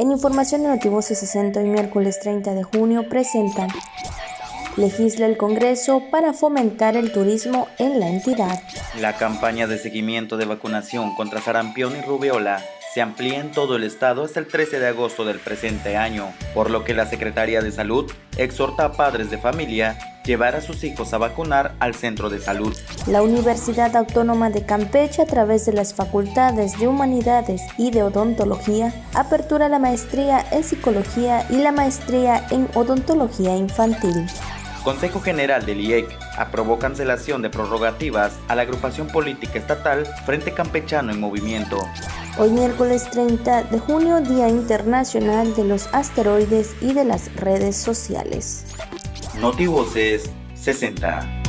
En información de Notivoce 60 y miércoles 30 de junio presentan Legisla el Congreso para fomentar el turismo en la entidad. La campaña de seguimiento de vacunación contra sarampión y rubiola se amplía en todo el estado hasta el 13 de agosto del presente año, por lo que la Secretaría de Salud exhorta a padres de familia llevar a sus hijos a vacunar al centro de salud. La Universidad Autónoma de Campeche, a través de las facultades de Humanidades y de Odontología, apertura la maestría en Psicología y la maestría en Odontología Infantil. Consejo General del IEC aprobó cancelación de prorrogativas a la agrupación política estatal Frente Campechano en Movimiento. Hoy miércoles 30 de junio, Día Internacional de los Asteroides y de las Redes Sociales. Notivoces 60.